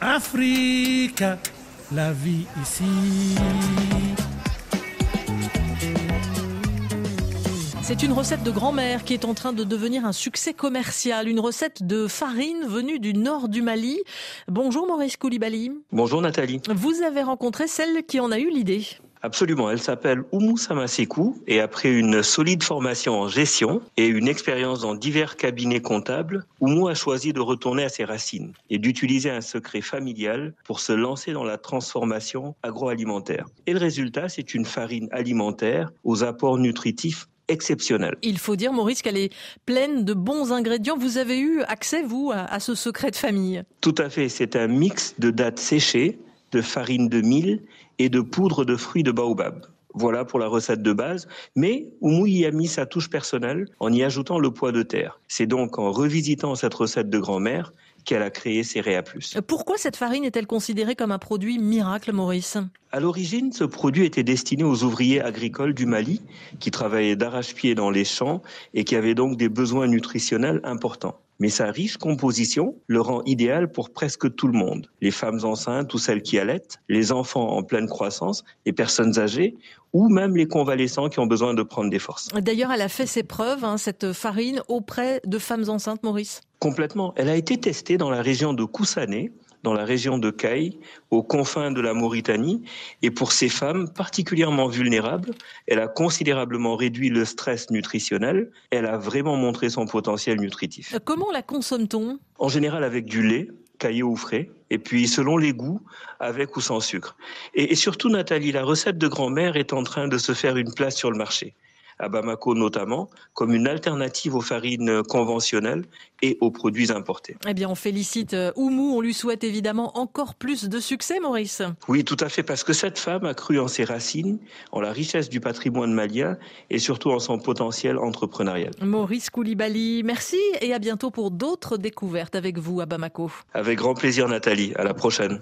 Afrique, la vie ici. C'est une recette de grand-mère qui est en train de devenir un succès commercial, une recette de farine venue du nord du Mali. Bonjour Maurice Koulibaly. Bonjour Nathalie. Vous avez rencontré celle qui en a eu l'idée. Absolument, elle s'appelle Oumou Samasekou et après une solide formation en gestion et une expérience dans divers cabinets comptables, Oumou a choisi de retourner à ses racines et d'utiliser un secret familial pour se lancer dans la transformation agroalimentaire. Et le résultat, c'est une farine alimentaire aux apports nutritifs exceptionnels. Il faut dire, Maurice, qu'elle est pleine de bons ingrédients. Vous avez eu accès, vous, à, ce secret de famille? Tout à fait, c'est un mix de dattes séchées, de farine de mil et de poudre de fruits de baobab. Voilà pour la recette de base, mais Oumou y a mis sa touche personnelle en y ajoutant le poids de terre. C'est donc en revisitant cette recette de grand-mère qu'elle a créé Céréa Plus. Pourquoi cette farine est-elle considérée comme un produit miracle, Maurice? À l'origine, ce produit était destiné aux ouvriers agricoles du Mali qui travaillaient d'arrache-pied dans les champs et qui avaient donc des besoins nutritionnels importants mais sa riche composition le rend idéal pour presque tout le monde. Les femmes enceintes ou celles qui allaitent, les enfants en pleine croissance, les personnes âgées ou même les convalescents qui ont besoin de prendre des forces. D'ailleurs, elle a fait ses preuves, hein, cette farine, auprès de femmes enceintes, Maurice? Complètement. Elle a été testée dans la région de Koussané, dans la région de Caille, aux confins de la Mauritanie. Et pour ces femmes particulièrement vulnérables, elle a considérablement réduit le stress nutritionnel. Elle a vraiment montré son potentiel nutritif. Euh, comment la consomme-t-on? En général avec du lait, caillé ou frais, et puis selon les goûts, avec ou sans sucre. Et, et surtout, Nathalie, la recette de grand-mère est en train de se faire une place sur le marché à Bamako notamment, comme une alternative aux farines conventionnelles et aux produits importés. Eh bien, on félicite euh, Oumou, on lui souhaite évidemment encore plus de succès, Maurice. Oui, tout à fait, parce que cette femme a cru en ses racines, en la richesse du patrimoine malien et surtout en son potentiel entrepreneurial. Maurice Koulibaly, merci et à bientôt pour d'autres découvertes avec vous à Bamako. Avec grand plaisir, Nathalie. À la prochaine.